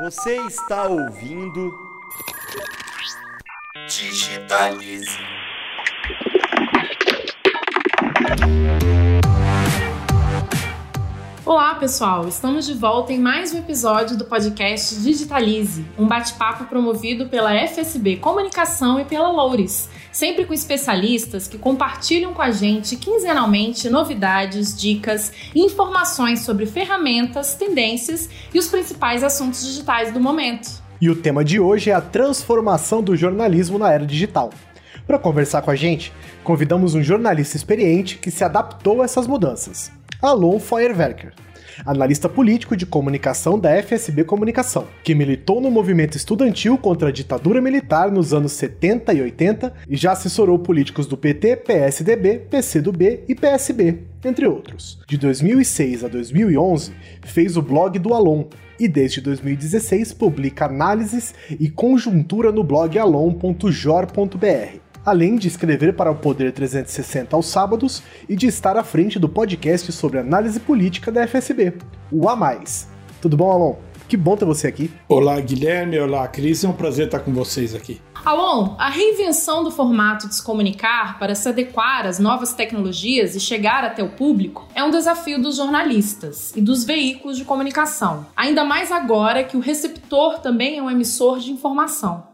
Você está ouvindo. Digitalize. Olá, pessoal! Estamos de volta em mais um episódio do podcast Digitalize, um bate-papo promovido pela FSB Comunicação e pela Loures, sempre com especialistas que compartilham com a gente quinzenalmente novidades, dicas e informações sobre ferramentas, tendências e os principais assuntos digitais do momento. E o tema de hoje é a transformação do jornalismo na era digital. Para conversar com a gente, convidamos um jornalista experiente que se adaptou a essas mudanças. Alon Feuerwerker, analista político de comunicação da FSB Comunicação, que militou no movimento estudantil contra a ditadura militar nos anos 70 e 80 e já assessorou políticos do PT, PSDB, PCdoB e PSB, entre outros. De 2006 a 2011, fez o blog do Alon, e desde 2016 publica análises e conjuntura no blog alon.jor.br além de escrever para o Poder 360 aos sábados e de estar à frente do podcast sobre análise política da FSB, o A Mais. Tudo bom, Alon? Que bom ter você aqui. Olá, Guilherme. Olá, Cris. É um prazer estar com vocês aqui. Alon, a reinvenção do formato de se comunicar para se adequar às novas tecnologias e chegar até o público é um desafio dos jornalistas e dos veículos de comunicação, ainda mais agora que o receptor também é um emissor de informação.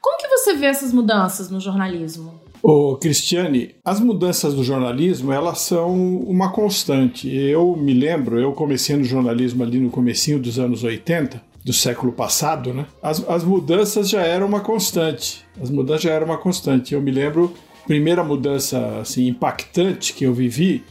Como que você vê essas mudanças no jornalismo? Ô, Cristiane, as mudanças do jornalismo, elas são uma constante. Eu me lembro, eu comecei no jornalismo ali no comecinho dos anos 80, do século passado, né? As, as mudanças já eram uma constante. As mudanças já eram uma constante. Eu me lembro, primeira mudança assim impactante que eu vivi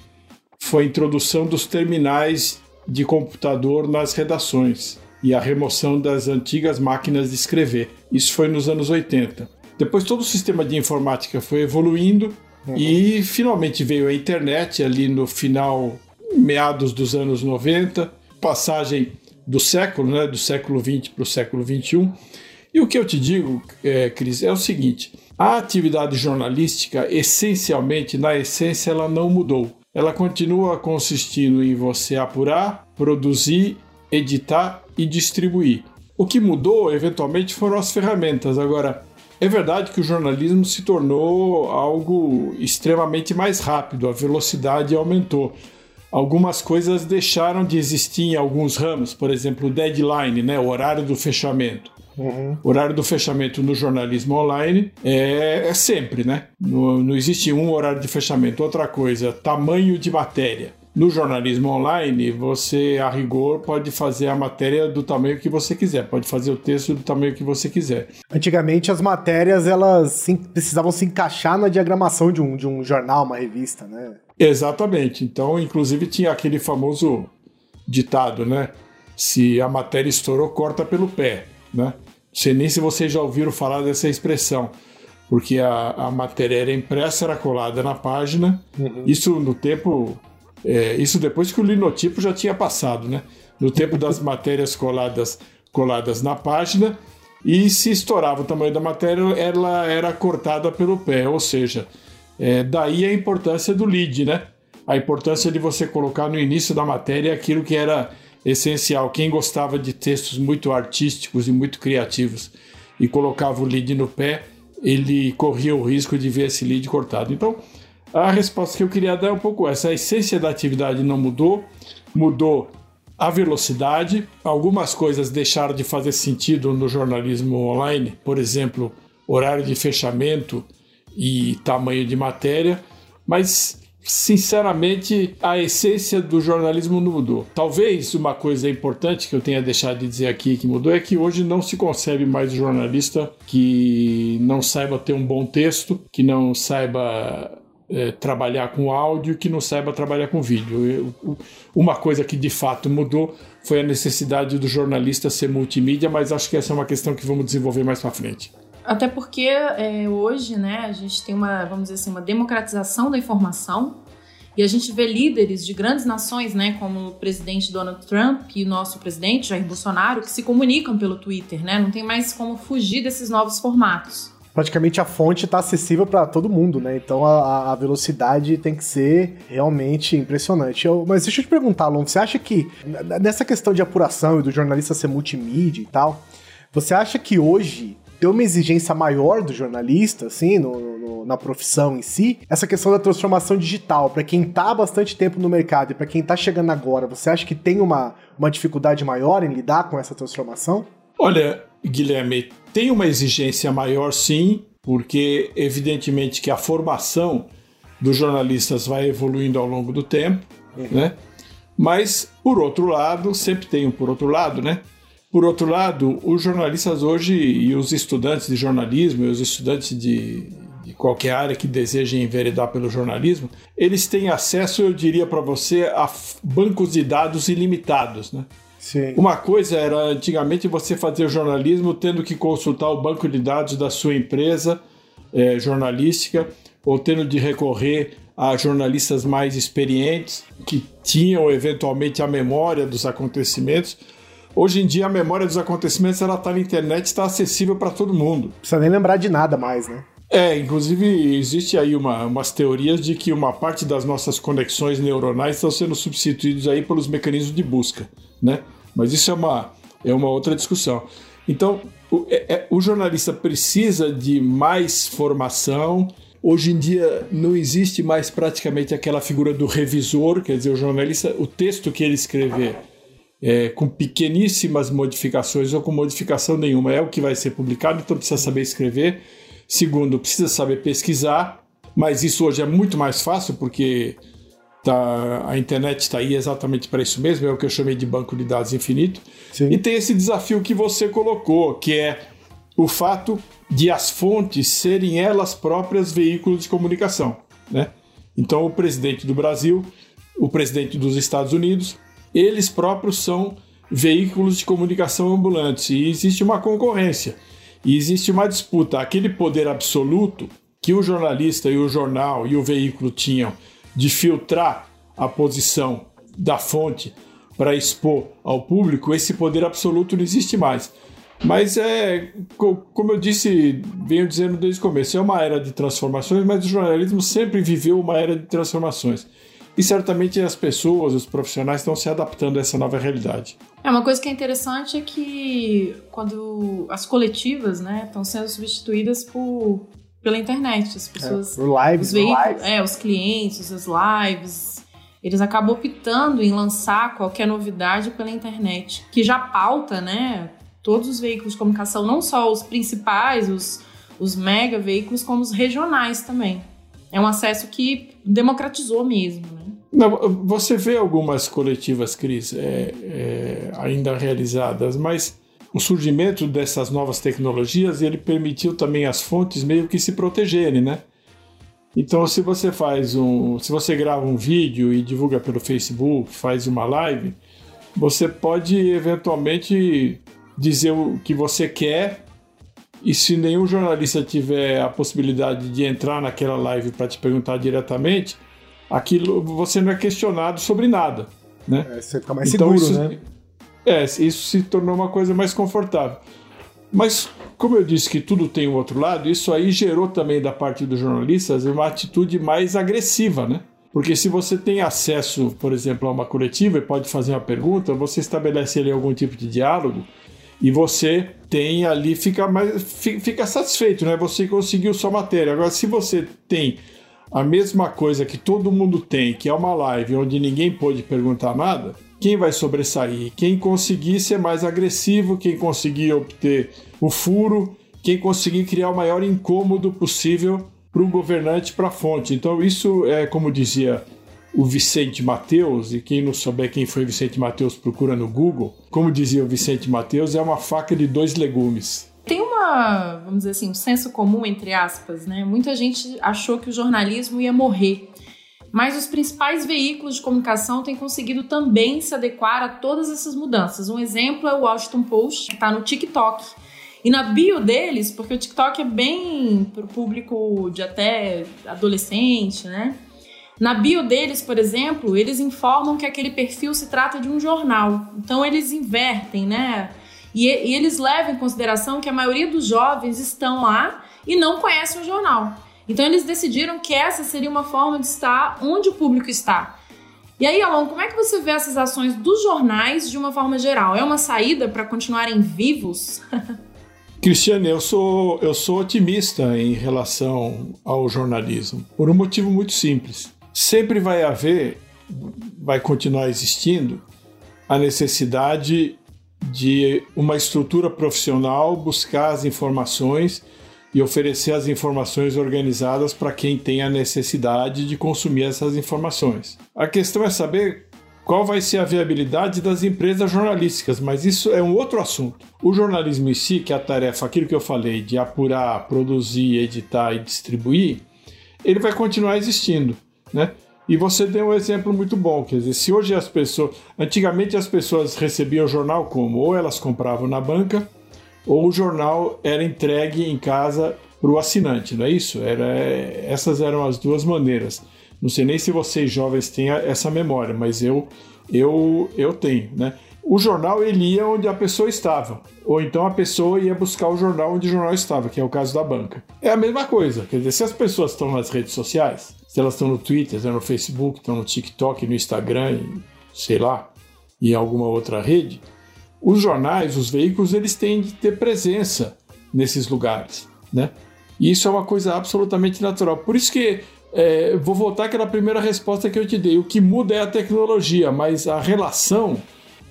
foi a introdução dos terminais de computador nas redações e a remoção das antigas máquinas de escrever. Isso foi nos anos 80. Depois todo o sistema de informática foi evoluindo uhum. e finalmente veio a internet ali no final, meados dos anos 90, passagem do século, né, do século 20 para o século 21. E o que eu te digo, é, Cris, é o seguinte: a atividade jornalística, essencialmente, na essência, ela não mudou. Ela continua consistindo em você apurar, produzir, editar e distribuir. O que mudou, eventualmente, foram as ferramentas. Agora, é verdade que o jornalismo se tornou algo extremamente mais rápido, a velocidade aumentou. Algumas coisas deixaram de existir em alguns ramos, por exemplo, o deadline, né, o horário do fechamento. Uhum. O horário do fechamento no jornalismo online é, é sempre, né? Não, não existe um horário de fechamento. Outra coisa, tamanho de matéria. No jornalismo online, você, a rigor, pode fazer a matéria do tamanho que você quiser, pode fazer o texto do tamanho que você quiser. Antigamente, as matérias elas sim, precisavam se encaixar na diagramação de um, de um jornal, uma revista, né? Exatamente. Então, inclusive, tinha aquele famoso ditado, né? Se a matéria estourou, corta pelo pé, né? Não sei nem se vocês já ouviram falar dessa expressão porque a, a matéria era impressa, era colada na página. Uhum. Isso no tempo é, isso depois que o linotipo já tinha passado, né? No tempo das matérias coladas, coladas na página, e se estourava o tamanho da matéria, ela era cortada pelo pé, ou seja, é, daí a importância do lead, né? A importância de você colocar no início da matéria aquilo que era essencial. Quem gostava de textos muito artísticos e muito criativos e colocava o lead no pé, ele corria o risco de ver esse lead cortado. Então, a resposta que eu queria dar é um pouco essa. A essência da atividade não mudou, mudou a velocidade. Algumas coisas deixaram de fazer sentido no jornalismo online, por exemplo, horário de fechamento e tamanho de matéria, mas sinceramente a essência do jornalismo não mudou. Talvez uma coisa importante que eu tenha deixado de dizer aqui que mudou é que hoje não se concebe mais jornalista que não saiba ter um bom texto, que não saiba é, trabalhar com áudio que não saiba trabalhar com vídeo. Eu, uma coisa que de fato mudou foi a necessidade do jornalista ser multimídia, mas acho que essa é uma questão que vamos desenvolver mais para frente. Até porque é, hoje, né, a gente tem uma, vamos dizer assim, uma democratização da informação e a gente vê líderes de grandes nações, né, como o presidente Donald Trump e o nosso presidente Jair Bolsonaro, que se comunicam pelo Twitter, né? Não tem mais como fugir desses novos formatos. Praticamente a fonte está acessível para todo mundo, né? Então a, a, velocidade tem que ser realmente impressionante. Eu, mas deixa eu te perguntar, Alon, você acha que nessa questão de apuração e do jornalista ser multimídia e tal, você acha que hoje tem uma exigência maior do jornalista, assim, no, no, na profissão em si, essa questão da transformação digital, para quem tá há bastante tempo no mercado e para quem tá chegando agora, você acha que tem uma, uma dificuldade maior em lidar com essa transformação? Olha, Guilherme, tem uma exigência maior sim, porque evidentemente que a formação dos jornalistas vai evoluindo ao longo do tempo, uhum. né? Mas, por outro lado, sempre tem um por outro lado, né? Por outro lado, os jornalistas hoje e os estudantes de jornalismo e os estudantes de, de qualquer área que desejem enveredar pelo jornalismo, eles têm acesso, eu diria para você, a bancos de dados ilimitados, né? Sim. Uma coisa era antigamente você fazer jornalismo tendo que consultar o banco de dados da sua empresa é, jornalística ou tendo de recorrer a jornalistas mais experientes que tinham eventualmente a memória dos acontecimentos. Hoje em dia a memória dos acontecimentos ela está na internet, está acessível para todo mundo. Precisa nem lembrar de nada mais, né? É, inclusive existe aí uma, umas teorias de que uma parte das nossas conexões neuronais estão sendo substituídos aí pelos mecanismos de busca, né? Mas isso é uma, é uma outra discussão. Então, o, é, é, o jornalista precisa de mais formação. Hoje em dia não existe mais praticamente aquela figura do revisor, quer dizer, o jornalista, o texto que ele escrever é, com pequeníssimas modificações ou com modificação nenhuma é o que vai ser publicado, então precisa saber escrever. Segundo, precisa saber pesquisar, mas isso hoje é muito mais fácil porque Tá, a internet está aí exatamente para isso mesmo, é o que eu chamei de banco de dados infinito. Sim. E tem esse desafio que você colocou, que é o fato de as fontes serem elas próprias veículos de comunicação. Né? Então, o presidente do Brasil, o presidente dos Estados Unidos, eles próprios são veículos de comunicação ambulantes e existe uma concorrência e existe uma disputa. Aquele poder absoluto que o jornalista e o jornal e o veículo tinham de filtrar a posição da fonte para expor ao público, esse poder absoluto não existe mais. Mas é, como eu disse, venho dizendo desde o começo, é uma era de transformações, mas o jornalismo sempre viveu uma era de transformações. E certamente as pessoas, os profissionais estão se adaptando a essa nova realidade. É uma coisa que é interessante é que quando as coletivas, né, estão sendo substituídas por pela internet. As pessoas. É, por lives, os veículos, lives. É, os clientes, as lives. Eles acabam optando em lançar qualquer novidade pela internet, que já pauta, né? Todos os veículos de comunicação, não só os principais, os, os mega veículos, como os regionais também. É um acesso que democratizou mesmo, né? Não, você vê algumas coletivas, Cris, é, é, ainda realizadas, mas o surgimento dessas novas tecnologias ele permitiu também às fontes meio que se protegerem, né? Então, se você faz um, se você grava um vídeo e divulga pelo Facebook, faz uma live, você pode eventualmente dizer o que você quer e se nenhum jornalista tiver a possibilidade de entrar naquela live para te perguntar diretamente, aquilo você não é questionado sobre nada, né? É, você fica mais então, seguro, isso, né? É, isso se tornou uma coisa mais confortável. Mas, como eu disse que tudo tem um outro lado, isso aí gerou também da parte dos jornalistas uma atitude mais agressiva, né? Porque se você tem acesso, por exemplo, a uma coletiva e pode fazer uma pergunta, você estabelece ali algum tipo de diálogo e você tem ali, fica, mais, fica satisfeito, né? Você conseguiu sua matéria. Agora, se você tem a mesma coisa que todo mundo tem, que é uma live onde ninguém pode perguntar nada, quem vai sobressair? Quem conseguir ser mais agressivo, quem conseguir obter o furo, quem conseguir criar o maior incômodo possível para o governante, para a fonte. Então, isso é como dizia o Vicente Mateus, e quem não souber quem foi Vicente Mateus, procura no Google. Como dizia o Vicente Mateus, é uma faca de dois legumes. Tem uma, vamos dizer assim, um senso comum, entre aspas, né? Muita gente achou que o jornalismo ia morrer mas os principais veículos de comunicação têm conseguido também se adequar a todas essas mudanças. Um exemplo é o Washington Post, que está no TikTok. E na bio deles, porque o TikTok é bem para o público de até adolescente, né? Na bio deles, por exemplo, eles informam que aquele perfil se trata de um jornal. Então eles invertem, né? E, e eles levam em consideração que a maioria dos jovens estão lá e não conhecem o jornal. Então eles decidiram que essa seria uma forma de estar onde o público está. E aí, Alon, como é que você vê essas ações dos jornais de uma forma geral? É uma saída para continuarem vivos? Cristiane, eu sou, eu sou otimista em relação ao jornalismo, por um motivo muito simples. Sempre vai haver, vai continuar existindo, a necessidade de uma estrutura profissional buscar as informações e oferecer as informações organizadas para quem tem a necessidade de consumir essas informações. A questão é saber qual vai ser a viabilidade das empresas jornalísticas, mas isso é um outro assunto. O jornalismo em si, que é a tarefa, aquilo que eu falei, de apurar, produzir, editar e distribuir, ele vai continuar existindo, né? E você deu um exemplo muito bom, quer dizer, se hoje as pessoas, antigamente as pessoas recebiam o jornal como ou elas compravam na banca, ou o jornal era entregue em casa para o assinante, não é isso? Era, essas eram as duas maneiras. Não sei nem se vocês jovens têm essa memória, mas eu, eu, eu tenho, né? O jornal ele ia onde a pessoa estava, ou então a pessoa ia buscar o jornal onde o jornal estava, que é o caso da banca. É a mesma coisa, quer dizer, se as pessoas estão nas redes sociais, se elas estão no Twitter, estão no Facebook, estão no TikTok, no Instagram, sei lá, e em alguma outra rede, os jornais, os veículos, eles têm de ter presença nesses lugares, né? E isso é uma coisa absolutamente natural. Por isso que é, vou voltar àquela primeira resposta que eu te dei. O que muda é a tecnologia, mas a relação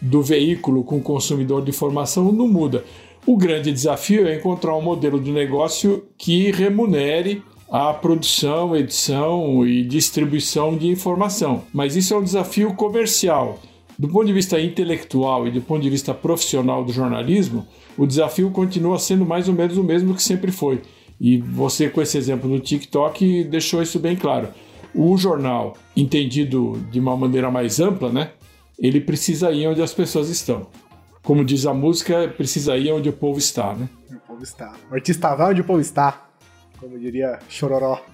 do veículo com o consumidor de informação não muda. O grande desafio é encontrar um modelo de negócio que remunere a produção, edição e distribuição de informação. Mas isso é um desafio comercial. Do ponto de vista intelectual e do ponto de vista profissional do jornalismo, o desafio continua sendo mais ou menos o mesmo que sempre foi e você, com esse exemplo do TikTok, deixou isso bem claro. O jornal, entendido de uma maneira mais ampla, né? Ele precisa ir onde as pessoas estão. Como diz a música, precisa ir onde o povo está, né? O povo está. O artista vai onde o povo está. Como diria Chororó.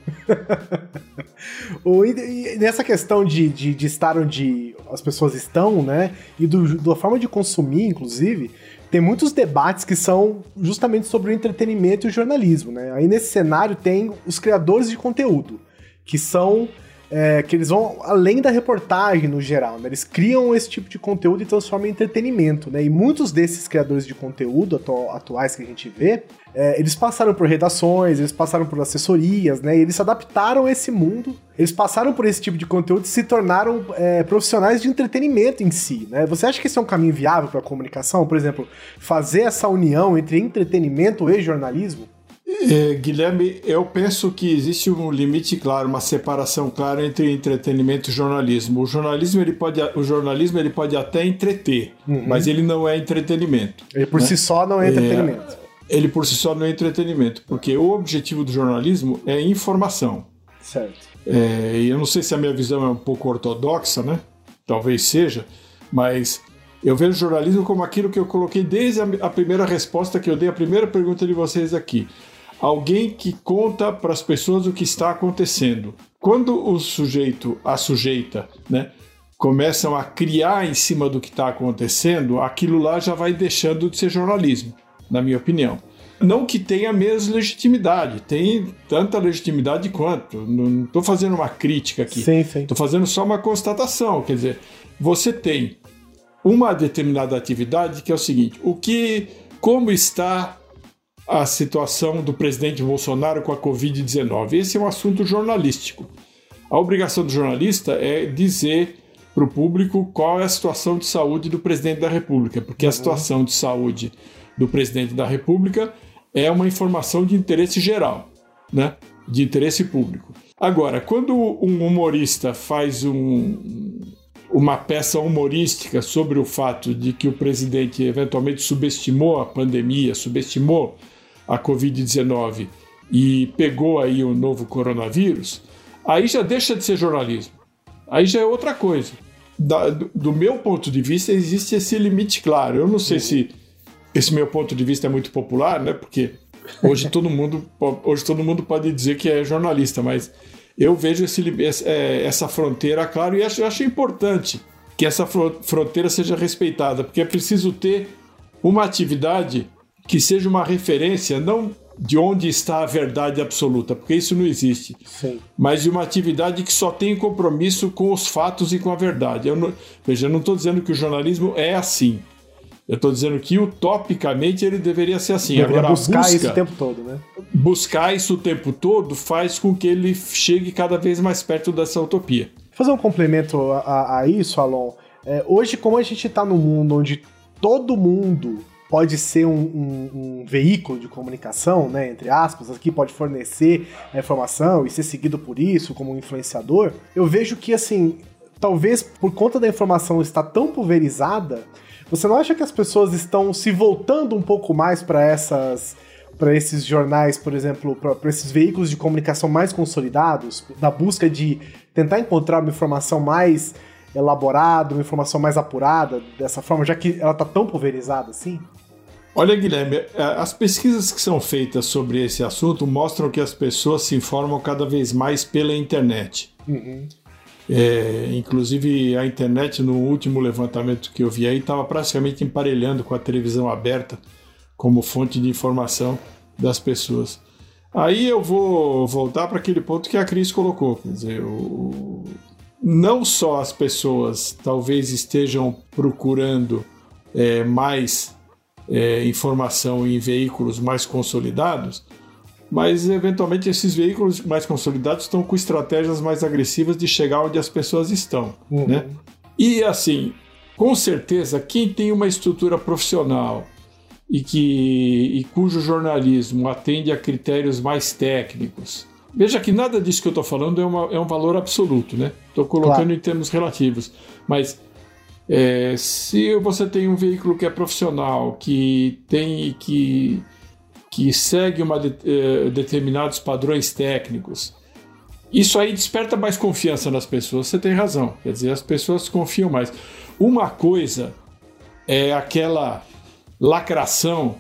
o, e nessa questão de, de, de, estar onde as pessoas estão, né? E do, da forma de consumir, inclusive, tem muitos debates que são justamente sobre o entretenimento e o jornalismo, né? Aí nesse cenário tem os criadores de conteúdo, que são é, que eles vão além da reportagem no geral, né? Eles criam esse tipo de conteúdo e transformam em entretenimento, né? E muitos desses criadores de conteúdo atu atuais que a gente vê, é, eles passaram por redações, eles passaram por assessorias, né? eles se adaptaram a esse mundo, eles passaram por esse tipo de conteúdo e se tornaram é, profissionais de entretenimento em si, né? Você acha que esse é um caminho viável para a comunicação? Por exemplo, fazer essa união entre entretenimento e jornalismo? É, Guilherme, eu penso que existe um limite claro, uma separação clara entre entretenimento e jornalismo. O jornalismo ele pode, o jornalismo ele pode até entreter, uhum. mas ele não é entretenimento. Ele por né? si só não é entretenimento. É, ele por si só não é entretenimento, porque o objetivo do jornalismo é informação. Certo. É, e eu não sei se a minha visão é um pouco ortodoxa, né? Talvez seja, mas eu vejo o jornalismo como aquilo que eu coloquei desde a, a primeira resposta que eu dei, a primeira pergunta de vocês aqui. Alguém que conta para as pessoas o que está acontecendo. Quando o sujeito, a sujeita, né, começam a criar em cima do que está acontecendo, aquilo lá já vai deixando de ser jornalismo na minha opinião. Não que tenha a mesma legitimidade, tem tanta legitimidade quanto. Não estou fazendo uma crítica aqui. Sim, sim. Estou fazendo só uma constatação. Quer dizer, você tem uma determinada atividade que é o seguinte: o que, como está a situação do presidente Bolsonaro com a Covid-19? Esse é um assunto jornalístico. A obrigação do jornalista é dizer para o público qual é a situação de saúde do presidente da República, porque uhum. a situação de saúde do presidente da República é uma informação de interesse geral, né? de interesse público. Agora, quando um humorista faz um, uma peça humorística sobre o fato de que o presidente eventualmente subestimou a pandemia, subestimou a Covid-19 e pegou aí o novo coronavírus, aí já deixa de ser jornalismo. Aí já é outra coisa. Da, do, do, meu ponto de vista, existe esse limite claro. Eu não sei se esse meu ponto de vista é muito popular, né? Porque hoje todo mundo, hoje todo mundo pode dizer que é jornalista, mas eu vejo esse, é, essa fronteira, claro, e acho, acho importante que essa fronteira seja respeitada, porque é preciso ter uma atividade que seja uma referência, não de onde está a verdade absoluta, porque isso não existe. Sim. Mas de uma atividade que só tem compromisso com os fatos e com a verdade. Eu não, veja, eu não estou dizendo que o jornalismo é assim. Eu estou dizendo que utopicamente ele deveria ser assim. Deveria Agora, buscar busca, isso o tempo todo, né? Buscar isso o tempo todo faz com que ele chegue cada vez mais perto dessa utopia. Fazer um complemento a, a isso, Alon. É, hoje, como a gente está num mundo onde todo mundo pode ser um, um, um, veículo de comunicação, né, entre aspas, aqui pode fornecer a informação e ser seguido por isso como um influenciador, eu vejo que, assim, talvez por conta da informação estar tão pulverizada, você não acha que as pessoas estão se voltando um pouco mais para essas para esses jornais, por exemplo, para esses veículos de comunicação mais consolidados, da busca de tentar encontrar uma informação mais elaborada, uma informação mais apurada dessa forma, já que ela está tão pulverizada assim? Olha, Guilherme, é, as pesquisas que são feitas sobre esse assunto mostram que as pessoas se informam cada vez mais pela internet. Uhum. É, inclusive, a internet, no último levantamento que eu vi aí, estava praticamente emparelhando com a televisão aberta como fonte de informação das pessoas. Aí eu vou voltar para aquele ponto que a Cris colocou. Quer dizer, o... não só as pessoas talvez estejam procurando é, mais é, informação em veículos mais consolidados, mas eventualmente esses veículos mais consolidados estão com estratégias mais agressivas de chegar onde as pessoas estão. Uhum. Né? E assim, com certeza, quem tem uma estrutura profissional e, que, e cujo jornalismo atende a critérios mais técnicos. Veja que nada disso que eu estou falando é, uma, é, um valor absoluto, né? Estou colocando claro. em termos relativos. Mas é, se você tem um veículo que é profissional, que tem que, que segue uma de, é, determinados padrões técnicos, isso aí desperta mais confiança nas pessoas. Você tem razão. Quer dizer, as pessoas confiam mais. Uma coisa é aquela lacração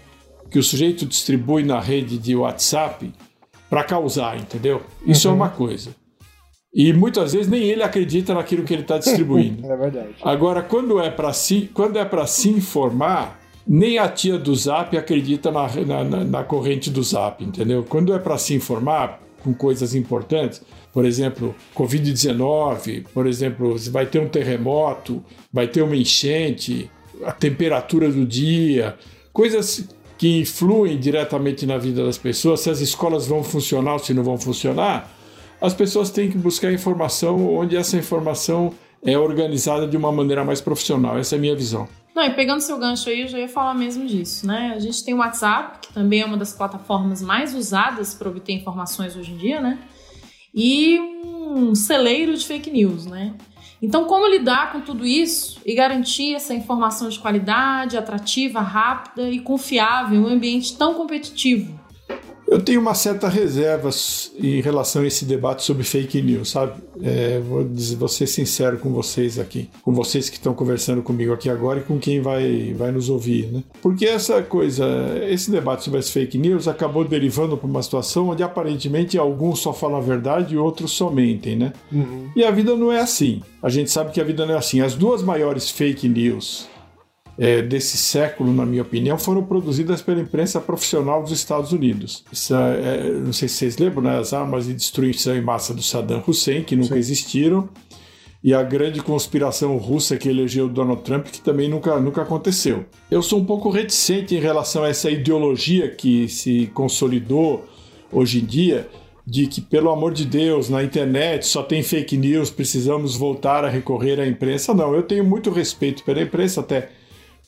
que o sujeito distribui na rede de WhatsApp para causar, entendeu? Isso uhum. é uma coisa. E muitas vezes nem ele acredita naquilo que ele está distribuindo. é verdade. Agora, quando é para si, quando é para se informar, nem a tia do Zap acredita na, na, na corrente do Zap, entendeu? Quando é para se informar com coisas importantes, por exemplo, Covid-19, por exemplo, vai ter um terremoto, vai ter uma enchente, a temperatura do dia, coisas que influem diretamente na vida das pessoas, se as escolas vão funcionar ou se não vão funcionar, as pessoas têm que buscar informação onde essa informação é organizada de uma maneira mais profissional. Essa é a minha visão. Não, e pegando seu gancho aí, eu já ia falar mesmo disso, né? A gente tem o WhatsApp, que também é uma das plataformas mais usadas para obter informações hoje em dia, né? E um celeiro de fake news, né? Então, como lidar com tudo isso e garantir essa informação de qualidade, atrativa, rápida e confiável em um ambiente tão competitivo? Eu tenho uma certa reserva em relação a esse debate sobre fake news, sabe? É, vou, dizer, vou ser sincero com vocês aqui, com vocês que estão conversando comigo aqui agora e com quem vai, vai nos ouvir, né? Porque essa coisa, esse debate sobre as fake news acabou derivando para uma situação onde aparentemente alguns só falam a verdade e outros só mentem, né? Uhum. E a vida não é assim. A gente sabe que a vida não é assim. As duas maiores fake news é, desse século, na minha opinião, foram produzidas pela imprensa profissional dos Estados Unidos. Isso é, não sei se vocês lembram, né, as armas de destruição em massa do Saddam Hussein, que nunca Sim. existiram, e a grande conspiração russa que elegeu Donald Trump, que também nunca, nunca aconteceu. Eu sou um pouco reticente em relação a essa ideologia que se consolidou hoje em dia, de que, pelo amor de Deus, na internet só tem fake news, precisamos voltar a recorrer à imprensa. Não, eu tenho muito respeito pela imprensa, até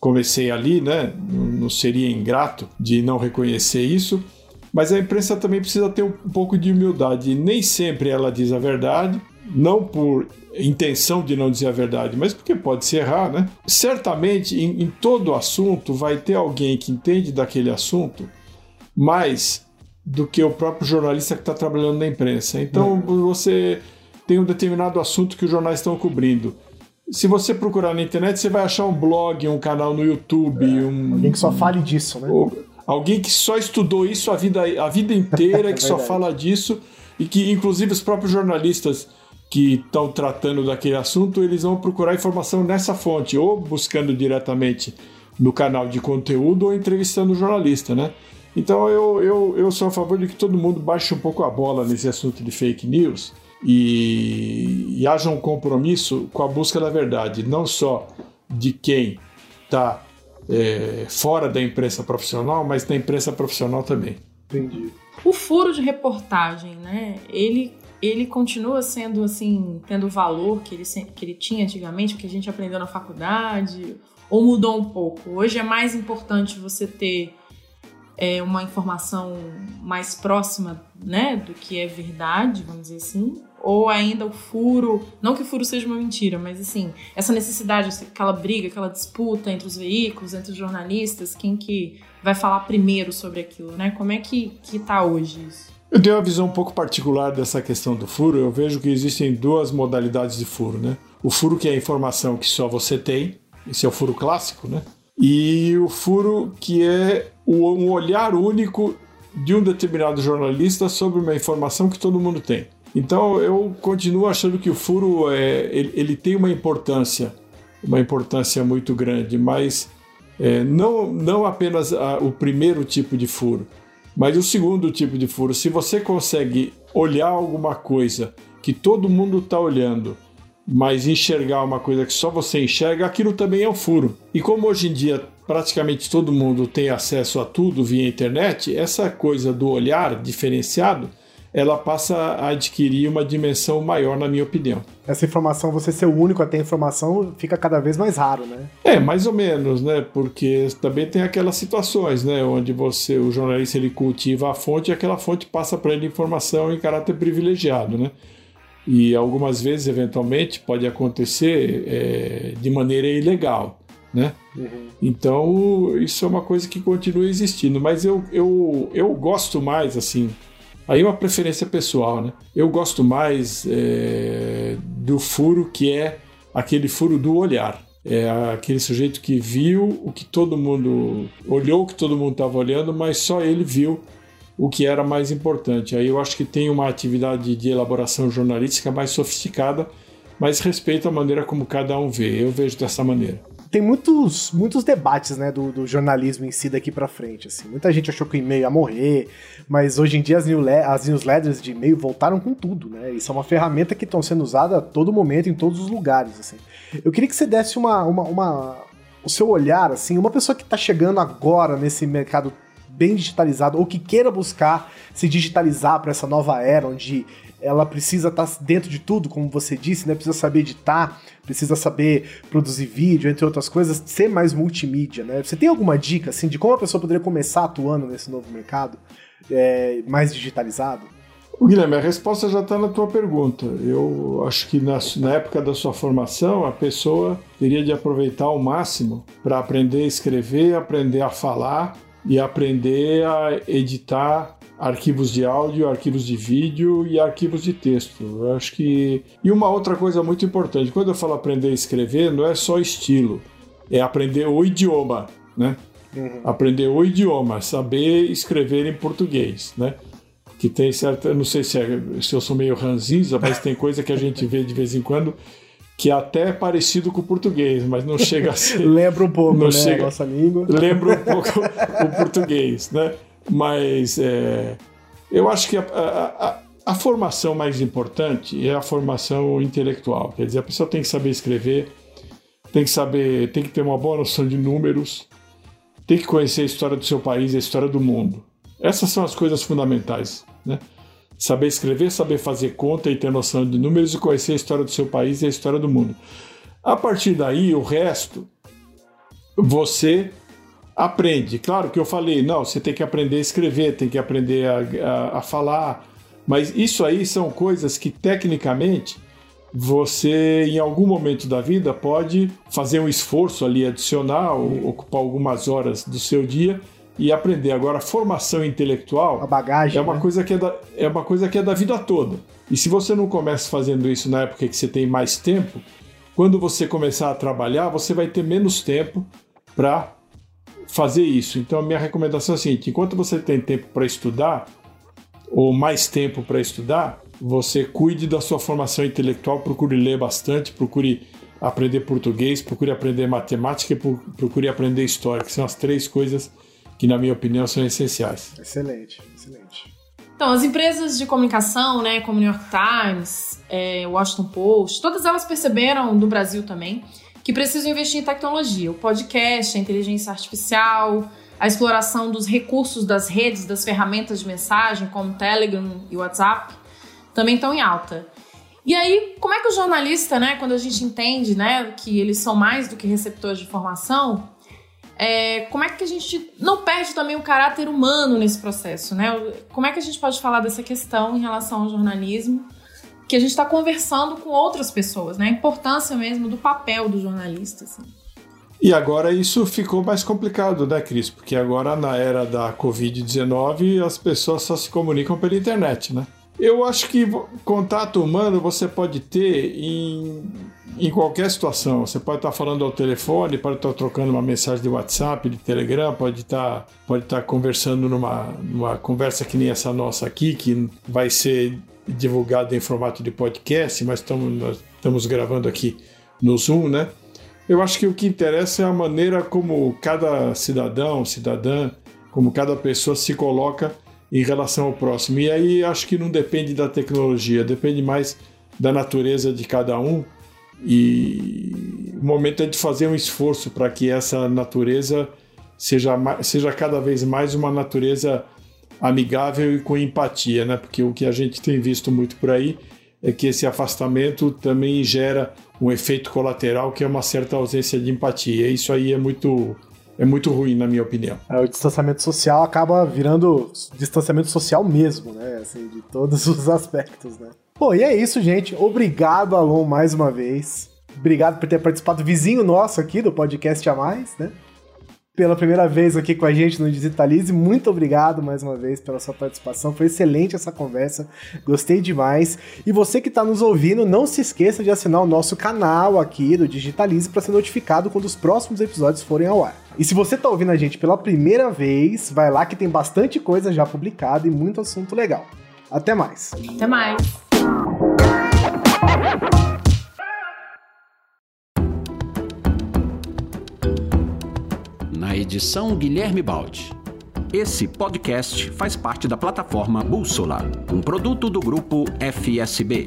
comecei ali, né? Não seria ingrato de não reconhecer isso. Mas a imprensa também precisa ter um pouco de humildade. Nem sempre ela diz a verdade, não por intenção de não dizer a verdade, mas porque pode se errar, né? Certamente, em, em todo assunto, vai ter alguém que entende daquele assunto mais do que o próprio jornalista que está trabalhando na imprensa. Então, uhum. você tem um determinado assunto que os jornais estão cobrindo. Se você procurar na internet, você vai achar um blog, um canal no YouTube. É, um, alguém que só fale disso, né? alguém que só estudou isso a vida, a vida inteira, que é só fala disso, e que, inclusive, os próprios jornalistas que estão tratando daquele assunto, eles vão procurar informação nessa fonte, ou buscando diretamente no canal de conteúdo, ou entrevistando o jornalista, né? Então eu, eu, eu sou a favor de que todo mundo baixe um pouco a bola nesse assunto de fake news e, e haja um compromisso com a busca da verdade, não só de quem está é, fora da imprensa profissional, mas da imprensa profissional também. Entendi. O furo de reportagem, né? Ele, ele continua sendo assim, tendo o valor que ele, que ele tinha antigamente, o que a gente aprendeu na faculdade, ou mudou um pouco? Hoje é mais importante você ter é, uma informação mais próxima, né, do que é verdade, vamos dizer assim, ou ainda o furo, não que o furo seja uma mentira, mas assim, essa necessidade, aquela briga, aquela disputa entre os veículos, entre os jornalistas, quem que vai falar primeiro sobre aquilo, né? Como é que, que tá hoje isso? Eu tenho uma visão um pouco particular dessa questão do furo. Eu vejo que existem duas modalidades de furo, né? O furo que é a informação que só você tem, esse é o furo clássico, né? E o furo que é um olhar único de um determinado jornalista sobre uma informação que todo mundo tem. Então eu continuo achando que o furo é, ele, ele tem uma importância, uma importância muito grande, mas é, não, não apenas a, o primeiro tipo de furo, mas o segundo tipo de furo. Se você consegue olhar alguma coisa que todo mundo está olhando, mas enxergar uma coisa que só você enxerga, aquilo também é um furo. E como hoje em dia praticamente todo mundo tem acesso a tudo via internet, essa coisa do olhar diferenciado ela passa a adquirir uma dimensão maior, na minha opinião. Essa informação, você ser o único a ter informação, fica cada vez mais raro, né? É, mais ou menos, né? Porque também tem aquelas situações, né? Onde você, o jornalista, ele cultiva a fonte e aquela fonte passa para ele informação em caráter privilegiado, né? E algumas vezes, eventualmente, pode acontecer é, de maneira ilegal, né? Uhum. Então, isso é uma coisa que continua existindo. Mas eu, eu, eu gosto mais, assim, Aí uma preferência pessoal, né? Eu gosto mais é, do furo que é aquele furo do olhar. É aquele sujeito que viu o que todo mundo olhou, o que todo mundo estava olhando, mas só ele viu o que era mais importante. Aí eu acho que tem uma atividade de elaboração jornalística mais sofisticada, mas respeita a maneira como cada um vê. Eu vejo dessa maneira tem muitos, muitos debates, né, do, do jornalismo em si daqui para frente, assim. Muita gente achou que o e-mail ia morrer, mas hoje em dia as, as newsletters de e-mail voltaram com tudo, né? Isso é uma ferramenta que estão sendo usada a todo momento, em todos os lugares, assim. Eu queria que você desse uma, uma, uma o seu olhar, assim, uma pessoa que está chegando agora nesse mercado bem digitalizado ou que queira buscar se digitalizar para essa nova era onde ela precisa estar tá dentro de tudo, como você disse, né? Precisa saber editar, precisa saber produzir vídeo, entre outras coisas, ser mais multimídia, né? Você tem alguma dica, assim, de como a pessoa poderia começar atuando nesse novo mercado é, mais digitalizado? Guilherme, a resposta já está na tua pergunta. Eu acho que na, na, época da sua formação, a pessoa teria de aproveitar ao máximo para aprender a escrever, aprender a falar e aprender a editar arquivos de áudio, arquivos de vídeo e arquivos de texto. Eu acho que. E uma outra coisa muito importante: quando eu falo aprender a escrever, não é só estilo, é aprender o idioma, né? Uhum. Aprender o idioma, saber escrever em português, né? Que tem certa. Não sei se, é, se eu sou meio ranzinza, mas tem coisa que a gente vê de vez em quando que é até é parecido com o português, mas não chega a ser. lembra um pouco, não né, chega, a nossa língua. Lembra um pouco o português, né? Mas é, eu acho que a, a, a, formação mais importante é a formação intelectual. Quer dizer, a pessoa tem que saber escrever, tem que saber, tem que ter uma boa noção de números, tem que conhecer a história do seu país e a história do mundo. Essas são as coisas fundamentais, né? Saber escrever, saber fazer conta e ter noção de números e conhecer a história do seu país e a história do mundo. A partir daí, o resto, você aprende. Claro que eu falei, não, você tem que aprender a escrever, tem que aprender a, a, a falar, mas isso aí são coisas que tecnicamente você em algum momento da vida pode fazer um esforço ali adicional, ocupar algumas horas do seu dia e aprender. Agora, formação intelectual a bagagem, é uma né? coisa que é da, é uma coisa que é da vida toda. E se você não começa fazendo isso na época que você tem mais tempo, quando você começar a trabalhar, você vai ter menos tempo para fazer isso. Então a minha recomendação é a seguinte: enquanto você tem tempo para estudar, ou mais tempo para estudar, você cuide da sua formação intelectual, procure ler bastante, procure aprender português, procure aprender matemática e procure aprender história, que são as três coisas que na minha opinião são essenciais. Excelente, excelente. Então, as empresas de comunicação, né, como New York Times, é, Washington Post, todas elas perceberam, do Brasil também, que precisam investir em tecnologia. O podcast, a inteligência artificial, a exploração dos recursos das redes, das ferramentas de mensagem, como Telegram e WhatsApp, também estão em alta. E aí, como é que o jornalista, né, quando a gente entende né, que eles são mais do que receptores de informação, é, como é que a gente não perde também o caráter humano nesse processo, né? Como é que a gente pode falar dessa questão em relação ao jornalismo? Que a gente está conversando com outras pessoas, né? A importância mesmo do papel do jornalista. Assim. E agora isso ficou mais complicado, né, Cris? Porque agora, na era da Covid-19, as pessoas só se comunicam pela internet, né? Eu acho que contato humano você pode ter em em qualquer situação. Você pode estar falando ao telefone, pode estar trocando uma mensagem de WhatsApp, de Telegram, pode estar, pode estar conversando numa, numa conversa que nem essa nossa aqui, que vai ser divulgada em formato de podcast, mas estamos, estamos gravando aqui no Zoom, né? Eu acho que o que interessa é a maneira como cada cidadão, cidadã, como cada pessoa se coloca em relação ao próximo. E aí acho que não depende da tecnologia, depende mais da natureza de cada um e o momento é de fazer um esforço para que essa natureza seja, seja cada vez mais uma natureza amigável e com empatia, né? Porque o que a gente tem visto muito por aí é que esse afastamento também gera um efeito colateral que é uma certa ausência de empatia. Isso aí é muito é muito ruim, na minha opinião. É, o distanciamento social acaba virando distanciamento social mesmo, né? Assim, de todos os aspectos, né? Bom, e é isso, gente. Obrigado, Alon, mais uma vez. Obrigado por ter participado, vizinho nosso aqui do podcast a mais, né? Pela primeira vez aqui com a gente no Digitalize. Muito obrigado mais uma vez pela sua participação. Foi excelente essa conversa. Gostei demais. E você que está nos ouvindo, não se esqueça de assinar o nosso canal aqui do Digitalize para ser notificado quando os próximos episódios forem ao ar. E se você está ouvindo a gente pela primeira vez, vai lá que tem bastante coisa já publicada e muito assunto legal. Até mais. Até mais. Na edição Guilherme Baldi. Esse podcast faz parte da plataforma Bússola, um produto do grupo FSB.